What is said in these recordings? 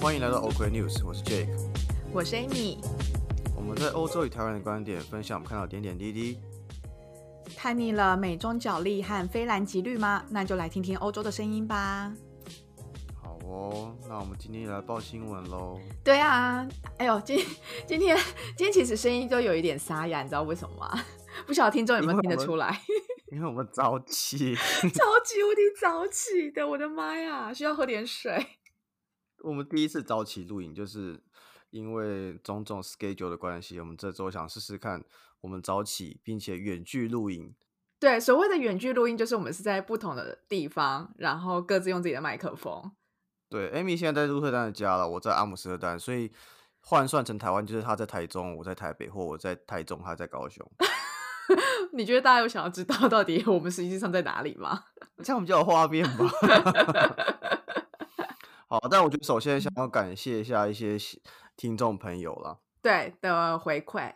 欢迎来到 OK News，我是 Jake。我是 Amy，我们在欧洲与台湾的观点，分享我们看到的点点滴滴。看腻了美中角力和非蓝即绿吗？那就来听听欧洲的声音吧。好哦，那我们今天来报新闻喽。对啊，哎呦，今今天今天其实声音都有一点沙哑，你知道为什么吗？不晓得听众有没有听得出来？因为我们早起，超级无敌早起的，我的妈呀！需要喝点水。我们第一次早起录影，就是因为种种 schedule 的关系，我们这周想试试看，我们早起并且远距录影。对，所谓的远距录音，就是我们是在不同的地方，然后各自用自己的麦克风。对，Amy 现在在鹿特丹的家了，我在阿姆斯特丹，所以换算成台湾就是他在台中，我在台北，或我在台中，他在高雄。你觉得大家有想要知道到底我们实际上在哪里吗？这样比较有画面吧。好，但我觉得首先想要感谢一下一些听众朋友啦，对的回馈。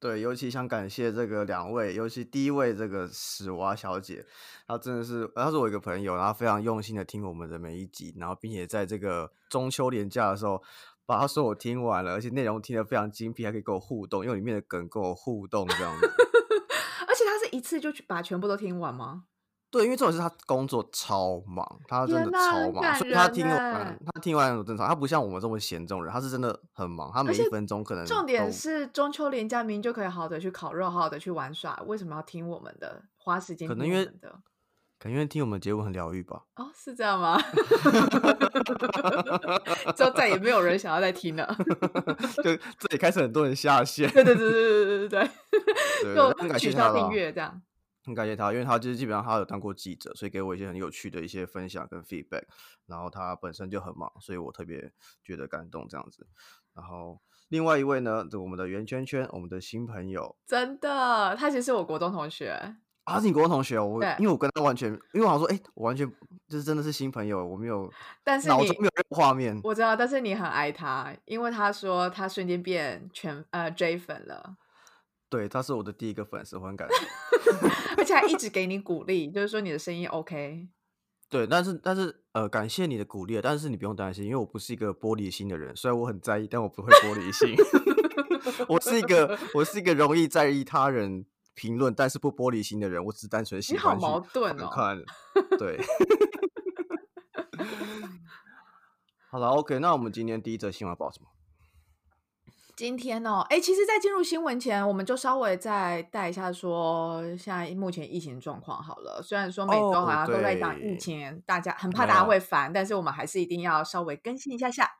对，尤其想感谢这个两位，尤其第一位这个史娃小姐，她真的是，她是我一个朋友，然后非常用心的听我们的每一集，然后并且在这个中秋连假的时候，把她说我听完了，而且内容听得非常精辟，还可以跟我互动，用里面的梗跟我互动这样子。而且她是一次就去把全部都听完吗？对，因为这种是他工作超忙，他真的超忙，所以他听完他听完很正常。他不像我们这么闲这种人，他是真的很忙，他每一分钟可能。重点是中秋连假明就可以好好的去烤肉，好好的去玩耍，为什么要听我们的？花时间可能因为的，可能因为听我们节目很疗愈吧。哦，是这样吗？就再也没有人想要再听了，就这里开始很多人下线。对对对对对对对对，就取消订阅这样。很感谢他，因为他就是基本上他有当过记者，所以给我一些很有趣的一些分享跟 feedback。然后他本身就很忙，所以我特别觉得感动这样子。然后另外一位呢，就我们的圆圈圈，我们的新朋友，真的，他其实是我国中同学。啊，是你国中同学？我因为我跟他完全，因为我想说，哎，我完全就是真的是新朋友，我没有，但是脑中没有画面。我知道，但是你很爱他，因为他说他瞬间变全呃 J 粉了。对，他是我的第一个粉丝，我很感动，而且还一直给你鼓励，就是说你的声音 OK。对，但是但是呃，感谢你的鼓励，但是你不用担心，因为我不是一个玻璃心的人，虽然我很在意，但我不会玻璃心。我是一个我是一个容易在意他人。评论，但是不玻璃心的人，我只是单纯喜欢。你好矛盾哦。看，对。好了，OK，那我们今天第一则新闻报什么？今天哦，哎，其实，在进入新闻前，我们就稍微再带一下说，现在目前疫情状况好了。虽然说每周好像都在讲疫情，大家很怕大家会烦，但是我们还是一定要稍微更新一下下。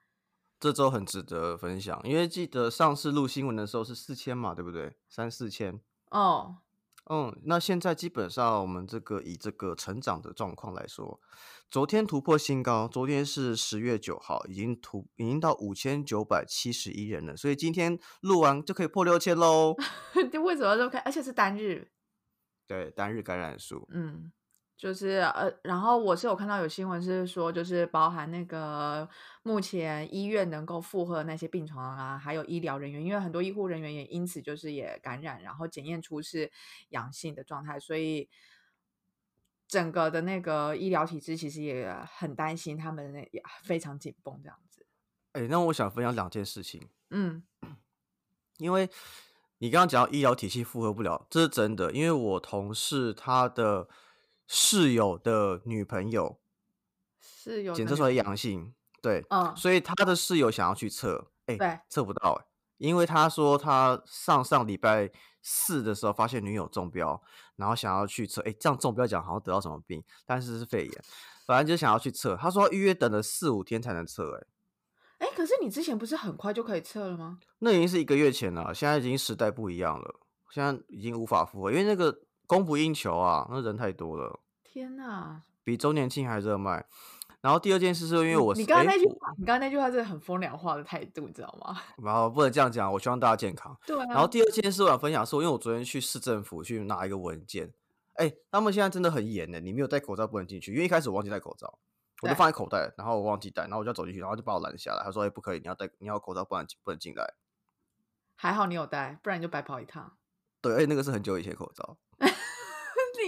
这周很值得分享，因为记得上次录新闻的时候是四千嘛，对不对？三四千。哦，嗯，那现在基本上我们这个以这个成长的状况来说，昨天突破新高，昨天是十月九号，已经突已经到五千九百七十一人了，所以今天录完就可以破六千喽。为什么这么看？而且是单日，对，单日感染数，嗯。就是呃，然后我是有看到有新闻是说，就是包含那个目前医院能够负荷那些病床啊，还有医疗人员，因为很多医护人员也因此就是也感染，然后检验出是阳性的状态，所以整个的那个医疗体制其实也很担心，他们那也非常紧绷这样子。哎，那我想分享两件事情，嗯，因为你刚刚讲到医疗体系负荷不了，这是真的，因为我同事他的。室友的女朋友，室友检测出来阳性，对，嗯，所以他的室友想要去测，哎，对，测不到，哎，因为他说他上上礼拜四的时候发现女友中标，然后想要去测，哎，这样中标讲好像得到什么病，但是是肺炎，反正就想要去测，他说预约等了四五天才能测，哎，哎，可是你之前不是很快就可以测了吗？那已经是一个月前了，现在已经时代不一样了，现在已经无法复合，因为那个。供不应求啊，那人太多了。天哪，比周年庆还热卖。然后第二件事是因为我，你刚刚那句话，你刚刚那句话是很风凉话的态度，你知道吗？然后不能这样讲，我希望大家健康。对。然后第二件事我想分享是，因为我昨天去市政府去拿一个文件，哎，他们现在真的很严的，你没有戴口罩不能进去。因为一开始我忘记戴口罩，我就放在口袋，然后我忘记戴，然后我就走进去，然后就把我拦下来，他说：“哎，不可以，你要戴，你要口罩，不然不能进来。”还好你有戴，不然你就白跑一趟。对，而且那个是很久以前口罩，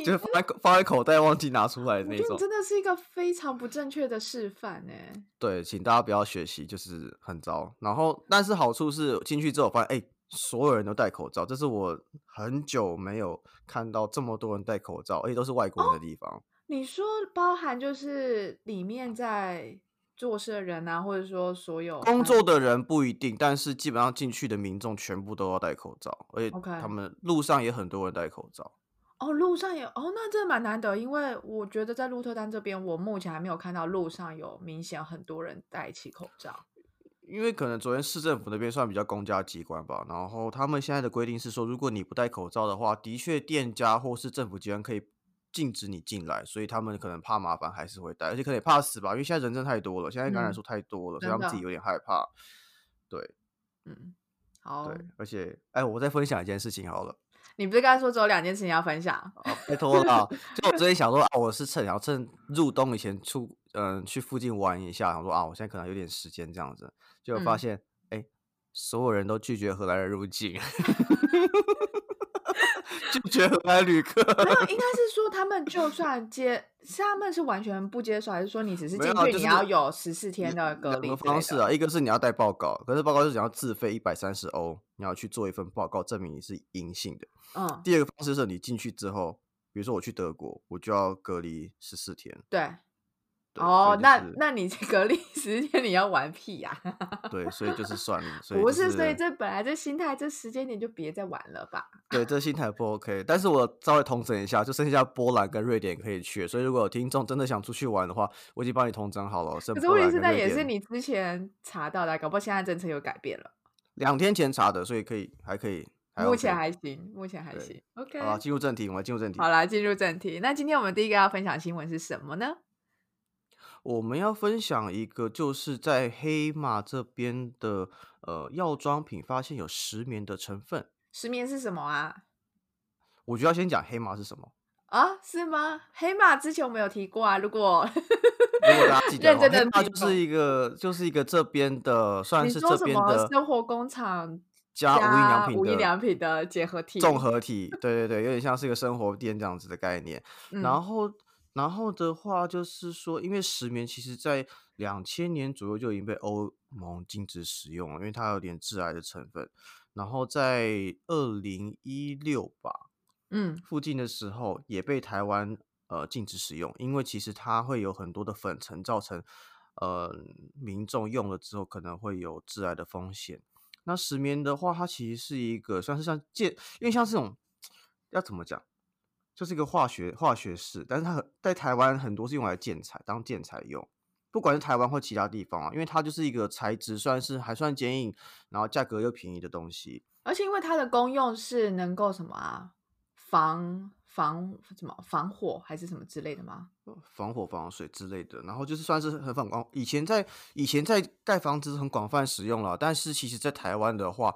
就是放在放在口袋忘记拿出来的那种。真的是一个非常不正确的示范呢。对，请大家不要学习，就是很糟。然后，但是好处是进去之后发现，哎，所有人都戴口罩，这是我很久没有看到这么多人戴口罩，而且都是外国人的地方。你说包含就是里面在。做事的人啊，或者说所有工作的人不一定，但是基本上进去的民众全部都要戴口罩，而且他们路上也很多人戴口罩。哦，路上有哦，那真的蛮难得，因为我觉得在鹿特丹这边，我目前还没有看到路上有明显很多人戴起口罩。因为可能昨天市政府那边算比较公家机关吧，然后他们现在的规定是说，如果你不戴口罩的话，的确店家或是政府机关可以。禁止你进来，所以他们可能怕麻烦，还是会戴，而且可能也怕死吧，因为现在人真太多了，现在感染数太多了，所以他们自己有点害怕。对，嗯，好，对，而且，哎，我再分享一件事情好了。你不是刚才说只有两件事情要分享？拜托了，就我之前想说啊，我是趁，然后趁入冬以前出，嗯，去附近玩一下，想说啊，我现在可能有点时间这样子，就发现，哎，所有人都拒绝荷兰人入境。拒绝荷兰旅客，没有，应该是说他们就算接，是他们是完全不接受，还是说你只是进去你要有十四天的隔离方式啊？一个是你要带报告，可是报告是你要自费一百三十欧，你要去做一份报告证明你是阴性的。嗯。第二个方式是你进去之后，比如说我去德国，我就要隔离十四天。对。哦，那那你隔离十天，你要玩屁呀？对，所以就是算了。不是，所以这本来这心态，这时间点就别再玩了吧。对，这心态不 OK。但是我稍微统整一下，就剩下波兰跟瑞典可以去。所以如果有听众真的想出去玩的话，我已经帮你统整好了。可是问题是，那也是你之前查到的，搞不好现在政策又改变了。两天前查的，所以可以，还可以。目前还行，目前还行。OK，好，进入正题，我们进入正题。好了，进入正题。那今天我们第一个要分享新闻是什么呢？我们要分享一个，就是在黑马这边的呃药妆品发现有石棉的成分。石棉是什么啊？我就要先讲黑马是什么啊？是吗？黑马之前我们有提过啊。如果如果大家记得，黑马就是一个就是一个这边的，算是这边的生活工厂加无印良品无印良品的结合体综合体。对对对，有点像是一个生活店这样子的概念。然后。然后的话就是说，因为石棉其实在两千年左右就已经被欧盟禁止使用了，因为它有点致癌的成分。然后在二零一六吧，嗯，附近的时候也被台湾呃禁止使用，因为其实它会有很多的粉尘，造成呃民众用了之后可能会有致癌的风险。那石棉的话，它其实是一个算是像建，因为像这种要怎么讲？就是一个化学化学式，但是它在台湾很多是用来建材，当建材用，不管是台湾或其他地方啊，因为它就是一个材质算是还算坚硬，然后价格又便宜的东西。而且因为它的功用是能够什么啊，防防什么防火还是什么之类的吗？防火防水之类的，然后就是算是很反光。以前在以前在盖房子很广泛使用了，但是其实在台湾的话。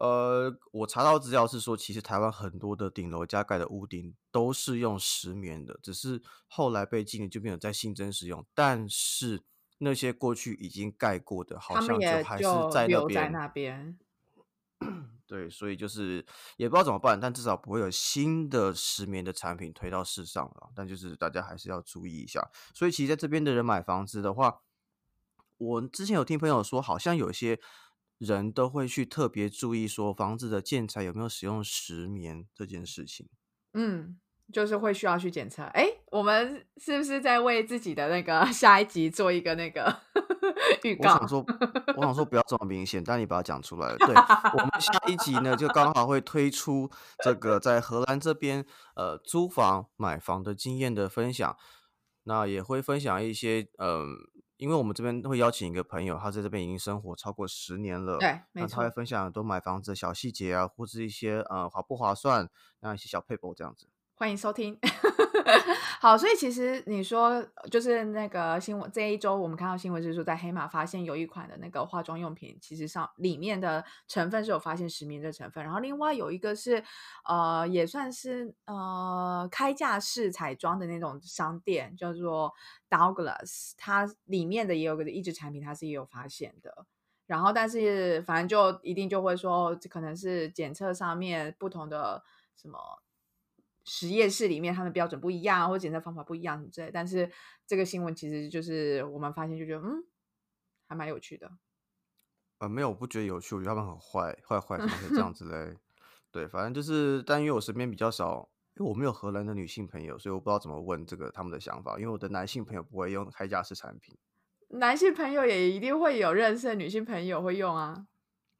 呃，我查到资料是说，其实台湾很多的顶楼加盖的屋顶都是用石棉的，只是后来被禁了，就没有再新增使用。但是那些过去已经盖过的，好像就还是在那边。对，所以就是也不知道怎么办，但至少不会有新的石棉的产品推到市上了。但就是大家还是要注意一下。所以其实在这边的人买房子的话，我之前有听朋友说，好像有些。人都会去特别注意说房子的建材有没有使用石棉这件事情。嗯，就是会需要去检测。哎，我们是不是在为自己的那个 下一集做一个那个 预告？我想说，我想说不要这么明显，但你把它讲出来了。对，我们下一集呢，就刚好会推出这个在荷兰这边呃租房买房的经验的分享，那也会分享一些嗯。因为我们这边会邀请一个朋友，他在这边已经生活超过十年了，对，那他会分享很多买房子的小细节啊，或是一些呃划不划算，那一些小配博这样子。欢迎收听。好，所以其实你说就是那个新闻，这一周我们看到新闻是说，在黑马发现有一款的那个化妆用品，其实上里面的成分是有发现石棉的成分。然后另外有一个是呃，也算是呃开架式彩妆的那种商店，叫做 Douglas，它里面的也有个一支产品，它是也有发现的。然后但是反正就一定就会说，可能是检测上面不同的什么实验室里面他们标准不一样，或者检测方法不一样什么之类。但是这个新闻其实就是我们发现就觉得嗯，还蛮有趣的。呃，没有，我不觉得有趣，我觉得他们很坏，坏坏，这样子 嘞？对，反正就是，但因为我身边比较少，因为我没有荷兰的女性朋友，所以我不知道怎么问这个他们的想法。因为我的男性朋友不会用开架式产品，男性朋友也一定会有认识的女性朋友会用啊。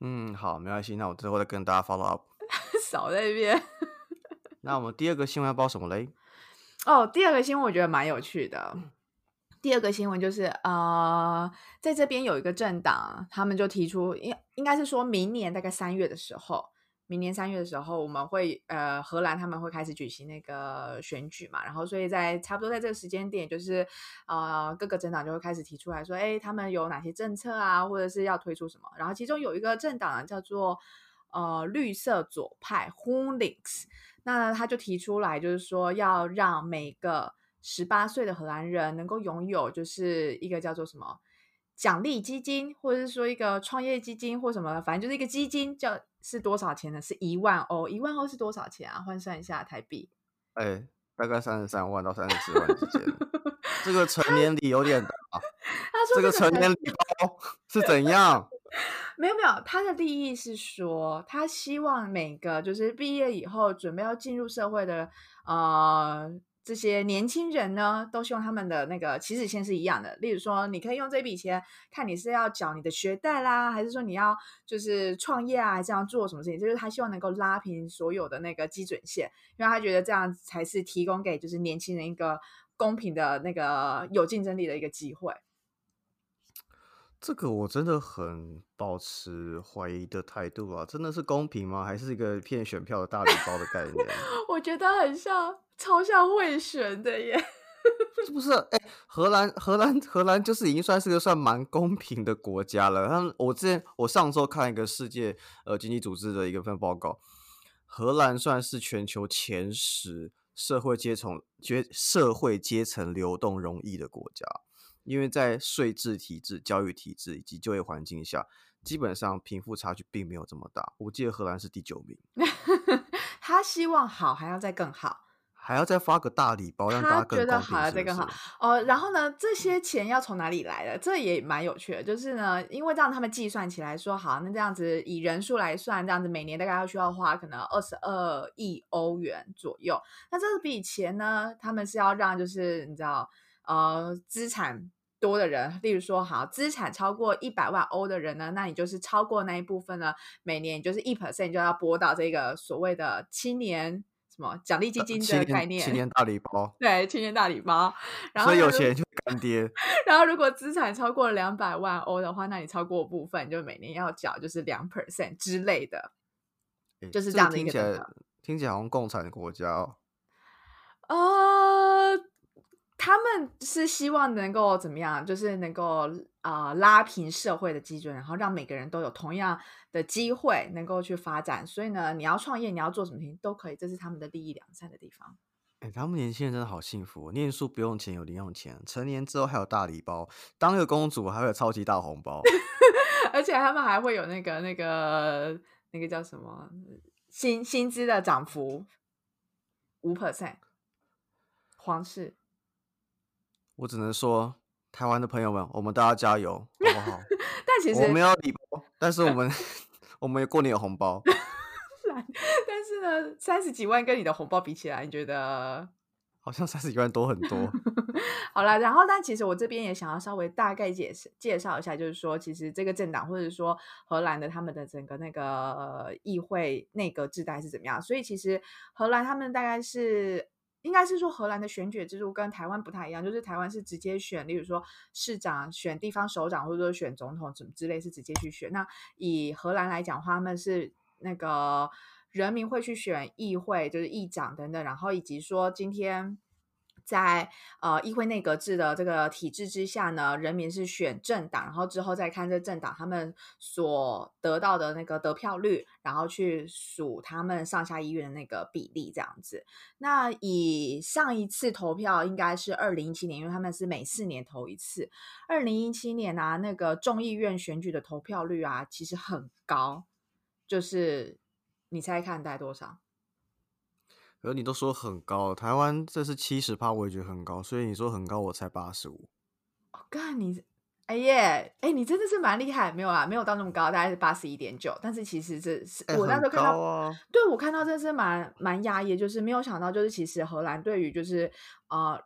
嗯，好，没关系，那我之后再跟大家 follow up。少在那边。那我们第二个新闻要报什么嘞？哦，第二个新闻我觉得蛮有趣的。第二个新闻就是，呃，在这边有一个政党，他们就提出，应应该是说明年大概三月的时候。明年三月的时候，我们会呃，荷兰他们会开始举行那个选举嘛，然后所以在差不多在这个时间点，就是呃，各个政党就会开始提出来说，哎，他们有哪些政策啊，或者是要推出什么。然后其中有一个政党叫做呃绿色左派 h o l i n s 那他就提出来，就是说要让每个十八岁的荷兰人能够拥有就是一个叫做什么奖励基金，或者是说一个创业基金或什么，反正就是一个基金叫。是多少钱呢？是一万欧，一万欧是多少钱啊？换算一下台币，哎，大概三十三万到三十四万之间。这个 成年礼有点大。他说这个成年礼包是怎样？没有没有，他的利益是说，他希望每个就是毕业以后准备要进入社会的呃。这些年轻人呢，都希望他们的那个起始线是一样的。例如说，你可以用这笔钱，看你是要缴你的学贷啦，还是说你要就是创业啊，这样做什么事情？就是他希望能够拉平所有的那个基准线，因为他觉得这样才是提供给就是年轻人一个公平的那个有竞争力的一个机会。这个我真的很保持怀疑的态度啊！真的是公平吗？还是一个骗选票的大礼包的概念？我觉得很像。超像贿选的耶，是不是？哎，荷兰，荷兰，荷兰就是已经算是个算蛮公平的国家了。他们，我之前我上周看一个世界呃经济组织的一个份报告，荷兰算是全球前十社会阶层、阶社会阶层流动容易的国家，因为在税制体制、教育体制以及就业环境下，基本上贫富差距并没有这么大。我记得荷兰是第九名。他希望好，还要再更好。还要再发个大礼包，让大家觉得好，再更好哦。然后呢，这些钱要从哪里来的？这也蛮有趣的。就是呢，因为让他们计算起来说，好，那这样子以人数来算，这样子每年大概要需要花可能二十二亿欧元左右。那这笔钱呢，他们是要让就是你知道，呃，资产多的人，例如说，好，资产超过一百万欧的人呢，那你就是超过那一部分呢，每年就是一 percent 就要拨到这个所谓的青年。什么奖励基金的概念？青年大礼包。对，青年大礼包。所以有钱就干爹。然后如果资产超过两百万欧的话，那你超过部分就每年要缴就是两 percent 之类的，就是这样的一个。听起来听起来好像共产国家哦。呃。他们是希望能够怎么样？就是能够啊拉平社会的基准，然后让每个人都有同样的机会能够去发展。所以呢，你要创业，你要做什么事情都可以，这是他们的利益两善的地方。哎，他们年轻人真的好幸福，念书不用钱，有零用钱；成年之后还有大礼包，当个公主还会有超级大红包，而且他们还会有那个那个那个叫什么薪薪资的涨幅五 percent，皇室。我只能说，台湾的朋友们，我们大家加油，好不好？但其实我们要礼包，但是我们 我们过年有红包。但是呢，三十几万跟你的红包比起来，你觉得好像三十几万多很多？好了，然后但其实我这边也想要稍微大概解释介绍一下，就是说，其实这个政党或者说荷兰的他们的整个那个议会内阁制代是怎么样？所以其实荷兰他们大概是。应该是说荷兰的选举制度跟台湾不太一样，就是台湾是直接选，例如说市长、选地方首长，或者说选总统什么之类是直接去选。那以荷兰来讲话，他们是那个人民会去选议会，就是议长等等，然后以及说今天在呃议会内阁制的这个体制之下呢，人民是选政党，然后之后再看这政党他们所得到的那个得票率，然后去数他们上下议院的那个比例这样子。那以上一次投票应该是二零一七年，因为他们是每四年投一次。二零一七年啊，那个众议院选举的投票率啊，其实很高，就是你猜看大概多少？而你都说很高，台湾这是七十趴，我也觉得很高，所以你说很高，我才八十五。哦干你，哎耶，哎，你真的是蛮厉害，没有啦，没有到那么高，大概是八十一点九。但是其实这是我那时候看到，对我看到真是蛮蛮压抑，就是没有想到，就是其实荷兰对于就是呃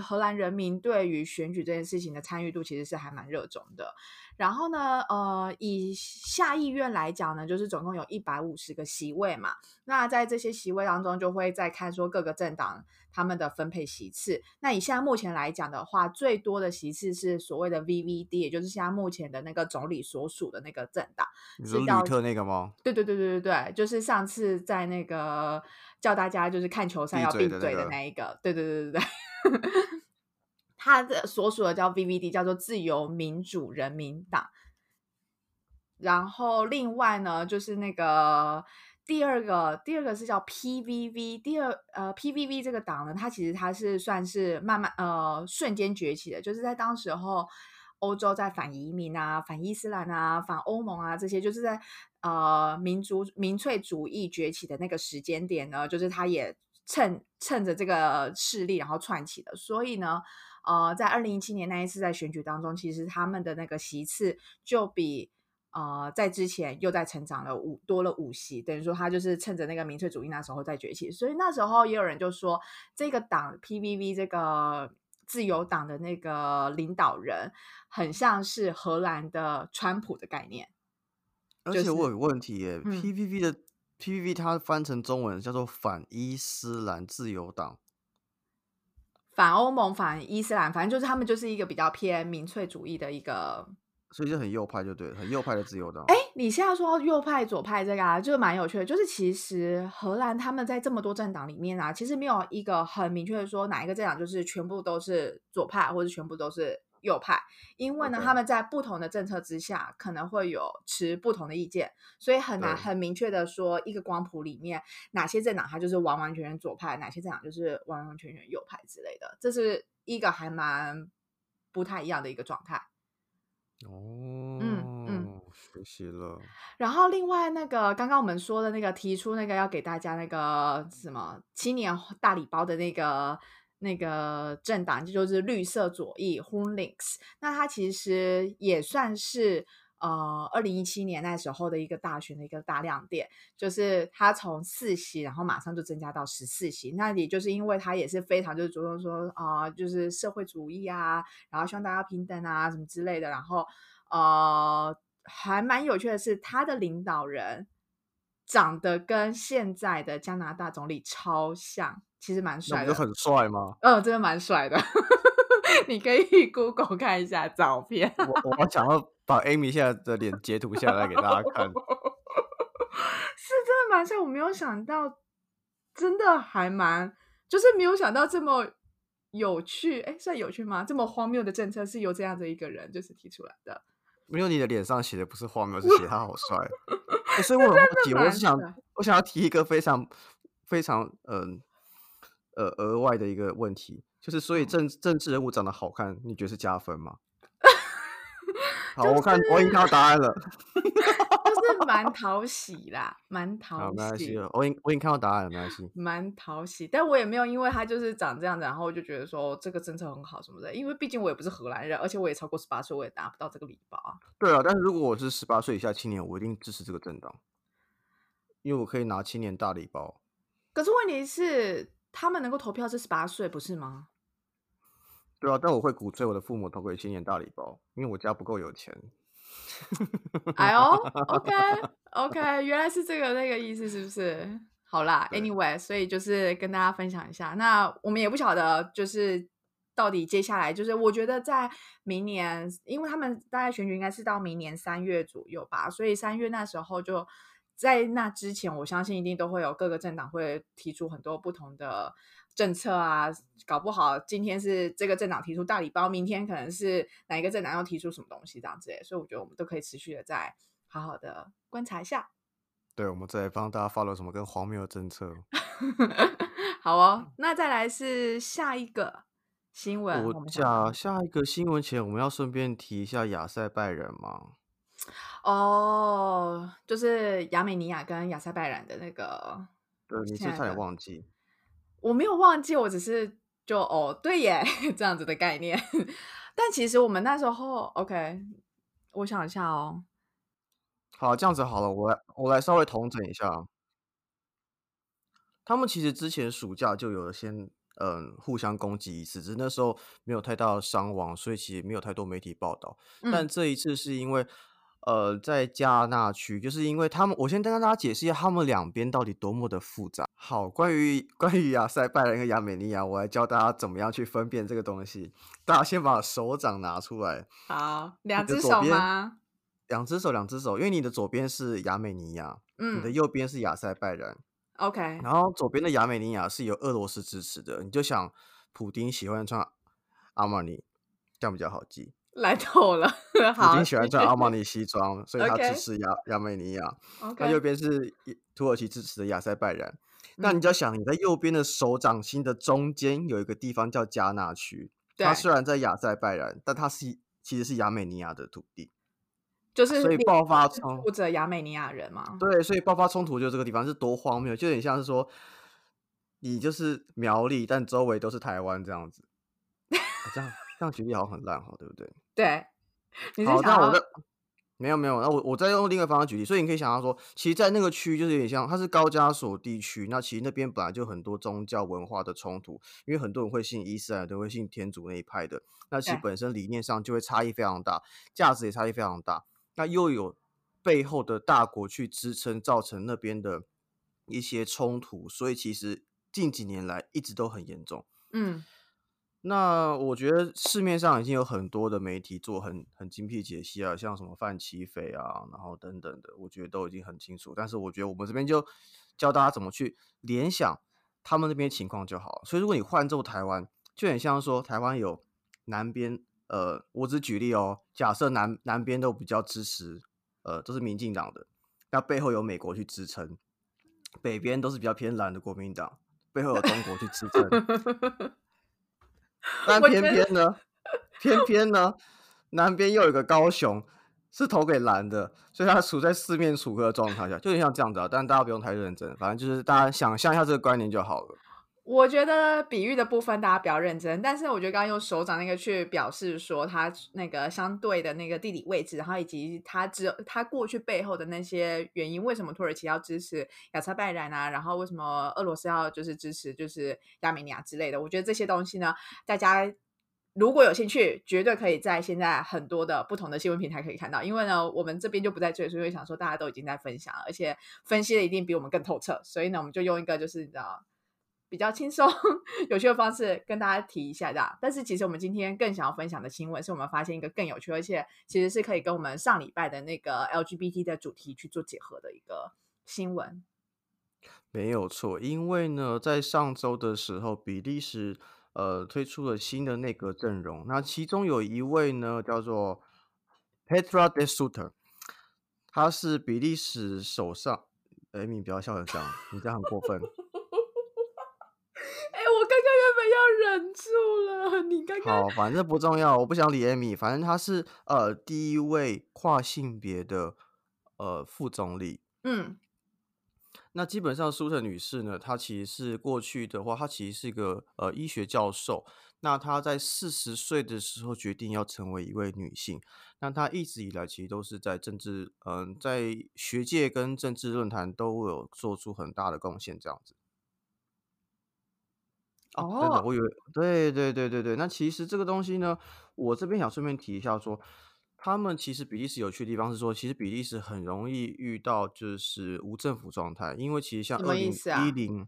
荷兰人民对于选举这件事情的参与度，其实是还蛮热衷的。然后呢，呃，以下议院来讲呢，就是总共有一百五十个席位嘛。那在这些席位当中，就会再看说各个政党他们的分配席次。那以现在目前来讲的话，最多的席次是所谓的 VVD，也就是现在目前的那个总理所属的那个政党。是吕特那个吗？对对对对对对，就是上次在那个叫大家就是看球赛要闭嘴的那一个。对对对对对。他的所属的叫 VVD，叫做自由民主人民党。然后另外呢，就是那个第二个，第二个是叫 PVV。第二呃，PVV 这个党呢，它其实它是算是慢慢呃瞬间崛起的，就是在当时候欧洲在反移民啊、反伊斯兰啊、反欧盟啊这些，就是在呃民族民粹主义崛起的那个时间点呢，就是他也趁趁着这个势力然后窜起的，所以呢。呃，在二零一七年那一次在选举当中，其实他们的那个席次就比呃在之前又在成长了五多了五席，等于说他就是趁着那个民粹主义那时候在崛起，所以那时候也有人就说这个党 PVV 这个自由党的那个领导人很像是荷兰的川普的概念。而且我有个问题耶，PVV 的 PVV 它翻成中文叫做反伊斯兰自由党。反欧盟、反伊斯兰，反正就是他们就是一个比较偏民粹主义的一个，所以就很右派，就对，很右派的自由党。哎，你现在说右派、左派这个啊，就是蛮有趣的。就是其实荷兰他们在这么多政党里面啊，其实没有一个很明确的说哪一个政党就是全部都是左派，或者全部都是。右派，因为呢，他们在不同的政策之下，可能会有持不同的意见，所以很难很明确的说一个光谱里面哪些政党它就是完完全全左派，哪些政党就是完完全全右派之类的，这是一个还蛮不太一样的一个状态。哦，嗯嗯，学习了。然后另外那个刚刚我们说的那个提出那个要给大家那个什么七年大礼包的那个。那个政党这就是绿色左翼 h o n l i n k s 那它其实也算是呃二零一七年那时候的一个大选的一个大亮点，就是它从四席，然后马上就增加到十四席。那也就是因为它也是非常就是着重说啊，就是社会主义啊，然后希望大家平等啊什么之类的。然后呃，还蛮有趣的是，他的领导人长得跟现在的加拿大总理超像。其实蛮帅的，很帅吗？嗯，真的蛮帅的。你可以 Google 看一下照片。我我想要把 Amy 现在的脸截图下来给大家看。是真的蛮帅，我没有想到，真的还蛮，就是没有想到这么有趣。哎，算有趣吗？这么荒谬的政策是由这样的一个人就是提出来的。没有，你的脸上写的不是荒谬，是写他好帅。所以我很好奇，我是想，我想要提一个非常非常嗯。呃，额外的一个问题就是，所以政政治人物长得好看，你觉得是加分吗？好，我看我已经看到答案了，就是蛮 讨喜啦，蛮讨喜。没关系，我已我已经看到答案了，没关系。蛮讨喜，但我也没有因为他就是长这样子，然后就觉得说这个政策很好什么的。因为毕竟我也不是荷兰人，而且我也超过十八岁，我也拿不到这个礼包啊。对啊，但是如果我是十八岁以下青年，我一定支持这个政党，因为我可以拿青年大礼包。可是问题是。他们能够投票是十八岁，不是吗？对啊，但我会鼓吹我的父母投给青年大礼包，因为我家不够有钱。哎呦，OK OK，原来是这个那个意思，是不是？好啦，Anyway，所以就是跟大家分享一下。那我们也不晓得，就是到底接下来，就是我觉得在明年，因为他们大概选举应该是到明年三月左右吧，所以三月那时候就。在那之前，我相信一定都会有各个政党会提出很多不同的政策啊，搞不好今天是这个政党提出大礼包，明天可能是哪一个政党要提出什么东西这样子，所以我觉得我们都可以持续的再好好的观察一下。对，我们再帮大家发了什么更荒谬的政策。好哦，那再来是下一个新闻。我讲下一个新闻前，我们要顺便提一下亚塞拜人吗？哦，就是亚美尼亚跟亚塞拜然的那个。对，你是差点忘记。我没有忘记，我只是就哦，对耶，这样子的概念。但其实我们那时候，OK，我想一下哦。好，这样子好了，我来我来稍微统整一下。他们其实之前暑假就有了先嗯互相攻击一次，只是那时候没有太大的伤亡，所以其实没有太多媒体报道。但这一次是因为呃在加纳区，就是因为他们，我先跟大家解释一下他们两边到底多么的复杂。好，关于 关于亚塞拜然跟亚美尼亚，我来教大家怎么样去分辨这个东西。大家先把手掌拿出来。好，两只手吗？两只手，两只手，因为你的左边是亚美尼亚，嗯，你的右边是亚塞拜然，OK。然后左边的亚美尼亚是由俄罗斯支持的，你就想普丁喜欢穿阿玛尼，这样比较好记。来透了，已经喜欢穿阿玛尼西装，所以他支持亚亚美尼亚。那右边是土耳其支持的亚塞拜然，那你就要想你在右边的手掌心的中间有一个地方叫加纳区，它虽然在亚塞拜然，但它是其实是亚美尼亚的土地。就是所以爆发冲突者亚美尼亚人嘛？对，所以爆发冲突就这个地方是多荒谬，就有点像是说你就是苗栗，但周围都是台湾这样子。这样这样举例好像很烂哈，对不对？对。好，那我的没有没有，那我我再用另一个方式举例，所以你可以想象说，其实，在那个区就是有点像它是高加索地区，那其实那边本来就很多宗教文化的冲突，因为很多人会信伊斯兰，都会信天主那一派的，那其实本身理念上就会差异非常大，价值也差异非常大。那又有背后的大国去支撑，造成那边的一些冲突，所以其实近几年来一直都很严重。嗯，那我觉得市面上已经有很多的媒体做很很精辟解析啊，像什么范奇斐啊，然后等等的，我觉得都已经很清楚。但是我觉得我们这边就教大家怎么去联想他们那边情况就好。所以如果你换做台湾，就很像说台湾有南边。呃，我只举例哦。假设南南边都比较支持，呃，都是民进党的，那背后有美国去支撑；北边都是比较偏蓝的国民党，背后有中国去支撑。但偏偏呢，偏偏呢，南边又有个高雄是投给蓝的，所以他处在四面楚歌的状态下，就像这样子啊。但大家不用太认真，反正就是大家想象一下这个观念就好了。我觉得比喻的部分大家不要认真，但是我觉得刚刚用手掌那个去表示说它那个相对的那个地理位置，然后以及它只它过去背后的那些原因，为什么土耳其要支持亚塞拜然啊？然后为什么俄罗斯要就是支持就是亚美尼亚之类的？我觉得这些东西呢，大家如果有兴趣，绝对可以在现在很多的不同的新闻平台可以看到。因为呢，我们这边就不再赘述，因为想说大家都已经在分享，而且分析的一定比我们更透彻，所以呢，我们就用一个就是你知道。比较轻松、有趣的方式跟大家提一下的。但是其实我们今天更想要分享的新闻，是我们发现一个更有趣，而且其实是可以跟我们上礼拜的那个 LGBT 的主题去做结合的一个新闻。没有错，因为呢，在上周的时候，比利时呃推出了新的内阁阵容，那其中有一位呢叫做 Petra de Sutter，他是比利时首相。哎，你不要笑成这样，你这样很过分。忍住了，你刚刚好，反正不重要，我不想理艾米。反正他是呃第一位跨性别的呃副总理。嗯，那基本上苏特女士呢，她其实是过去的话，她其实是一个呃医学教授。那她在四十岁的时候决定要成为一位女性。那她一直以来其实都是在政治，嗯，在学界跟政治论坛都有做出很大的贡献，这样子。哦，真的，我以为，对对对对对。那其实这个东西呢，我这边想顺便提一下，说他们其实比利时有趣的地方是说，其实比利时很容易遇到就是无政府状态，因为其实像二零一零，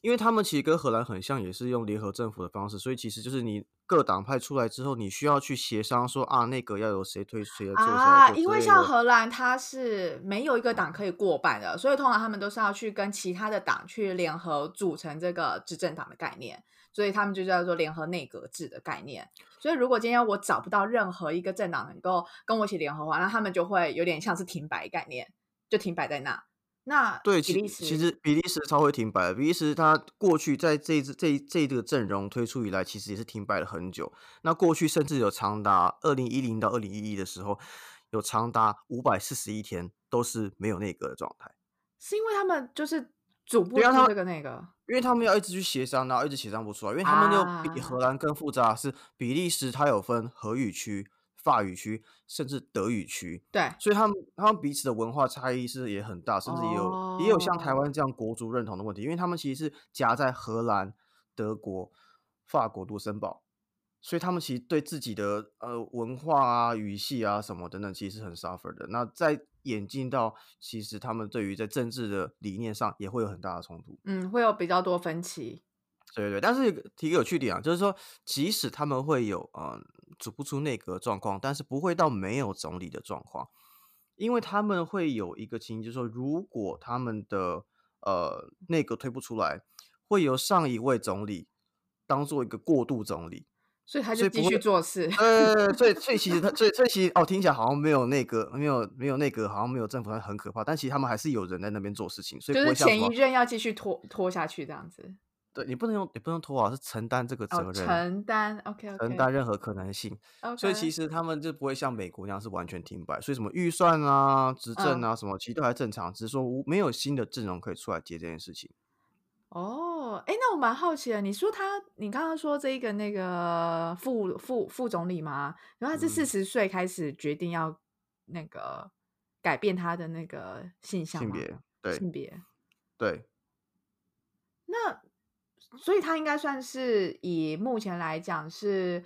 因为他们其实跟荷兰很像，也是用联合政府的方式，所以其实就是你各党派出来之后，你需要去协商说啊，那个要由谁推谁做啊。因为像荷兰，它是没有一个党可以过半的，所以通常他们都是要去跟其他的党去联合组成这个执政党的概念，所以他们就叫做联合内阁制的概念。所以如果今天我找不到任何一个政党能够跟我一起联合的话，那他们就会有点像是停摆概念，就停摆在那。那对，其其实比利时超会停摆，比利时它过去在这这这这个阵容推出以来，其实也是停摆了很久。那过去甚至有长达二零一零到二零一一的时候，有长达五百四十一天都是没有内阁的状态。是因为他们就是主不出这个那个，因为他们要一直去协商，然后一直协商不出来，因为他们又比荷兰更复杂，是比利时它有分荷语区。法语区甚至德语区，对，所以他们他们彼此的文化差异是也很大，甚至也有也有像台湾这样国族认同的问题，因为他们其实是夹在荷兰、德国、法国、卢森堡，所以他们其实对自己的呃文化啊、语系啊什么等等，其实是很 suffer 的。那在演进到其实他们对于在政治的理念上也会有很大的冲突，嗯，会有比较多分歧。对对，但是提个有趣点啊，就是说，即使他们会有嗯组不出内阁状况，但是不会到没有总理的状况，因为他们会有一个情形，就是说，如果他们的呃内阁推不出来，会由上一位总理当做一个过渡总理，所以他就继续做事。呃，所以 所以其实他所以所以其实哦，听起来好像没有内阁，没有没有内阁，好像没有政府，很可怕。但其实他们还是有人在那边做事情，所以就是前一任要继续拖拖下去这样子。对你不能用，你不能拖啊，是承担这个责任，承担，OK，承担任何可能性。所以其实他们就不会像美国那样是完全停摆，所以什么预算啊、执政啊什么，其实都还正常，只是说没有新的阵容可以出来接这件事情。哦，哎，那我蛮好奇的，你说他，你刚刚说这一个那个副副副总理吗？然后他是四十岁开始决定要那个改变他的那个性向性别，对，性别，对。那。所以他应该算是以目前来讲是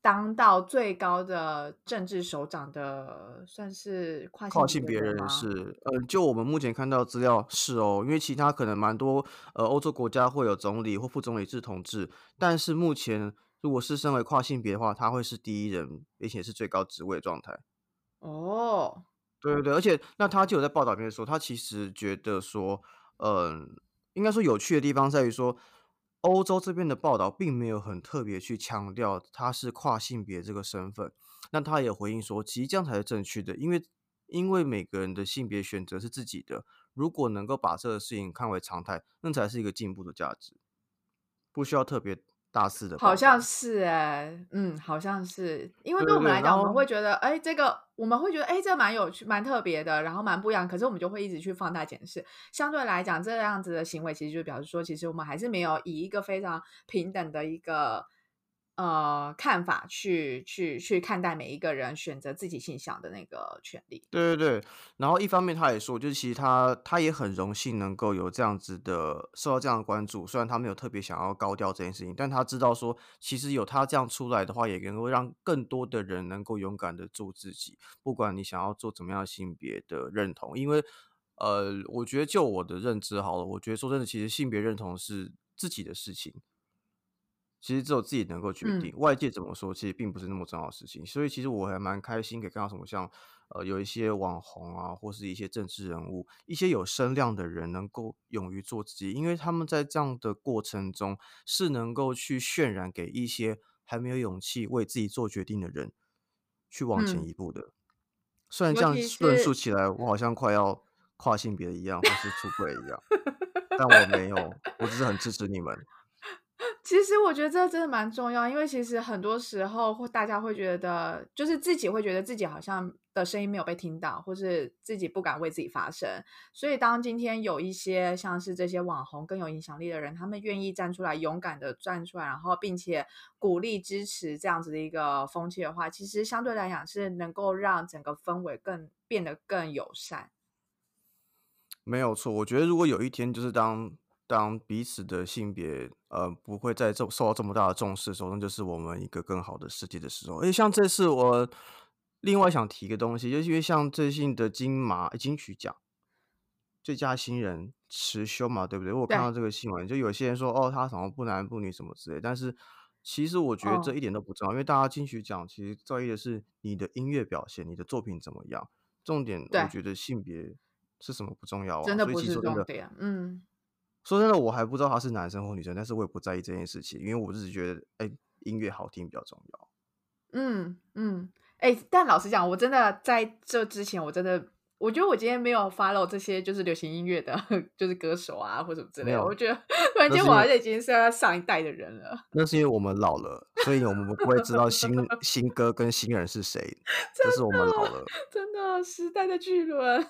当到最高的政治首长的，算是跨性别人士。嗯，就我们目前看到资料是哦，因为其他可能蛮多呃欧洲国家会有总理或副总理制统治，但是目前如果是身为跨性别的话，他会是第一人，并且是最高职位状态。哦，对对对，而且那他就有在报道里面说，他其实觉得说，嗯。应该说有趣的地方在于说，欧洲这边的报道并没有很特别去强调他是跨性别这个身份。那他也回应说，其实这样才是正确的，因为因为每个人的性别选择是自己的。如果能够把这个事情看为常态，那才是一个进步的价值，不需要特别。大四的，好像是哎，嗯，好像是，因为对我们来讲，我们会觉得，哎，这个我们会觉得，哎，这蛮有趣、蛮特别的，然后蛮不一样。可是我们就会一直去放大检视。相对来讲，这样子的行为，其实就表示说，其实我们还是没有以一个非常平等的一个。呃，看法去去去看待每一个人选择自己性向的那个权利。对对对，然后一方面他也说，就是其实他他也很荣幸能够有这样子的受到这样的关注，虽然他没有特别想要高调这件事情，但他知道说，其实有他这样出来的话，也能够让更多的人能够勇敢的做自己，不管你想要做怎么样性别的认同，因为呃，我觉得就我的认知好了，我觉得说真的，其实性别认同是自己的事情。其实只有自己能够决定，外界怎么说，其实并不是那么重要的事情。所以其实我还蛮开心，可以看到什么像，呃，有一些网红啊，或是一些政治人物，一些有声量的人，能够勇于做自己，因为他们在这样的过程中，是能够去渲染给一些还没有勇气为自己做决定的人，去往前一步的。虽然这样论述起来，我好像快要跨性别一样，或是出轨一样，但我没有，我只是很支持你们。其实我觉得这真的蛮重要，因为其实很多时候会大家会觉得，就是自己会觉得自己好像的声音没有被听到，或是自己不敢为自己发声。所以当今天有一些像是这些网红更有影响力的人，他们愿意站出来，勇敢的站出来，然后并且鼓励支持这样子的一个风气的话，其实相对来讲是能够让整个氛围更变得更友善。没有错，我觉得如果有一天就是当。当彼此的性别呃不会再受受到这么大的重视的时候，那就是我们一个更好的世界的时候。而且像这次我另外想提一个东西，就是因为像最近的金马金曲奖，最佳新人持修嘛，对不对？我看到这个新闻，就有些人说哦，他什么不男不女什么之类，但是其实我觉得这一点都不重要，因为大家金曲奖，其实在意的是你的音乐表现，你的作品怎么样。重点我觉得性别是什么不重要啊，真的不是重点。嗯，说真的，我还不知道他是男生或女生，但是我也不在意这件事情，因为我只是觉得，哎，音乐好听比较重要。嗯嗯，哎，但老实讲，我真的在这之前，我真的。我觉得我今天没有 follow 这些就是流行音乐的，就是歌手啊或什么之类的。我觉得突然间我好像已经是要上一代的人了。那是因为我们老了，所以我们不会知道新 新歌跟新人是谁。这是我们老了，真的时代的巨轮。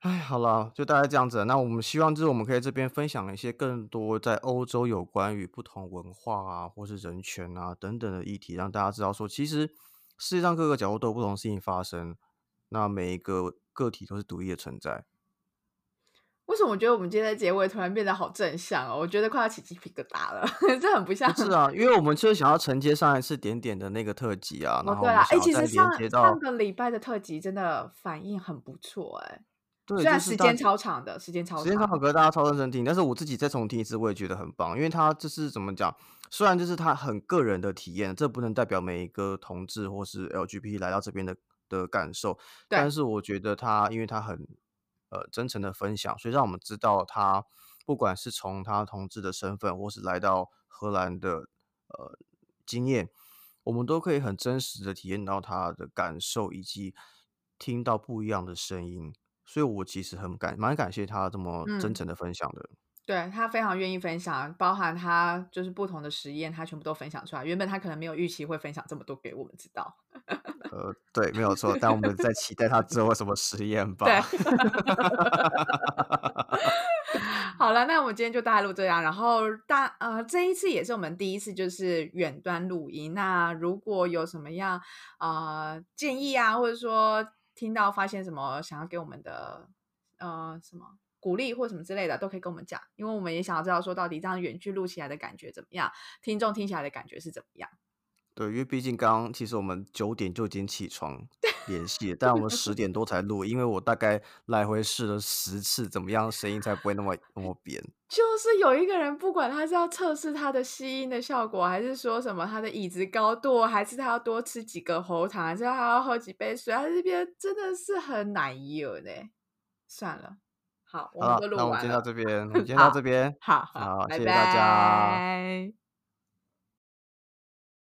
哎，好了，就大概这样子。那我们希望就是我们可以这边分享一些更多在欧洲有关于不同文化啊，或是人权啊等等的议题，让大家知道说，其实世界上各个角落都有不同事情发生。那每一个个体都是独立的存在。为什么我觉得我们今天的结尾突然变得好正向哦？我觉得快要起鸡皮疙瘩了，这很不像。是啊，因为我们就是想要承接上一次点点的那个特辑啊。哦，对啊，哎，其实上上个礼拜的特辑真的反应很不错，哎。对，虽然时间超长的，时间超长，时间超长，可是大家超认真听。但是我自己再重听一次，我也觉得很棒，因为他就是怎么讲？虽然就是他很个人的体验，这不能代表每一个同志或是 LGBT 来到这边的。的感受，但是我觉得他，因为他很呃真诚的分享，所以让我们知道他不管是从他同志的身份，或是来到荷兰的呃经验，我们都可以很真实的体验到他的感受，以及听到不一样的声音。所以我其实很感蛮感谢他这么真诚的分享的。对他非常愿意分享，包含他就是不同的实验，他全部都分享出来。原本他可能没有预期会分享这么多给我们知道。呃，对，没有错。但我们在期待他之后什么实验吧。对。好了，那我们今天就大概录这样。然后大呃，这一次也是我们第一次就是远端录音。那如果有什么样呃建议啊，或者说听到发现什么想要给我们的呃什么。鼓励或什么之类的都可以跟我们讲，因为我们也想要知道说到底这样远距录起来的感觉怎么样，听众听起来的感觉是怎么样。对，因为毕竟刚刚其实我们九点就已经起床 联 系，但我们十点多才录，因为我大概来回试了十次，怎么样声音才不会那么那么扁。就是有一个人，不管他是要测试他的吸音的效果，还是说什么他的椅子高度，还是他要多吃几个喉糖，还是他要喝几杯水，他这边真的是很难有呢。算了。好，好了，那我们先到这边，我们 先到这边，好好，谢谢大家。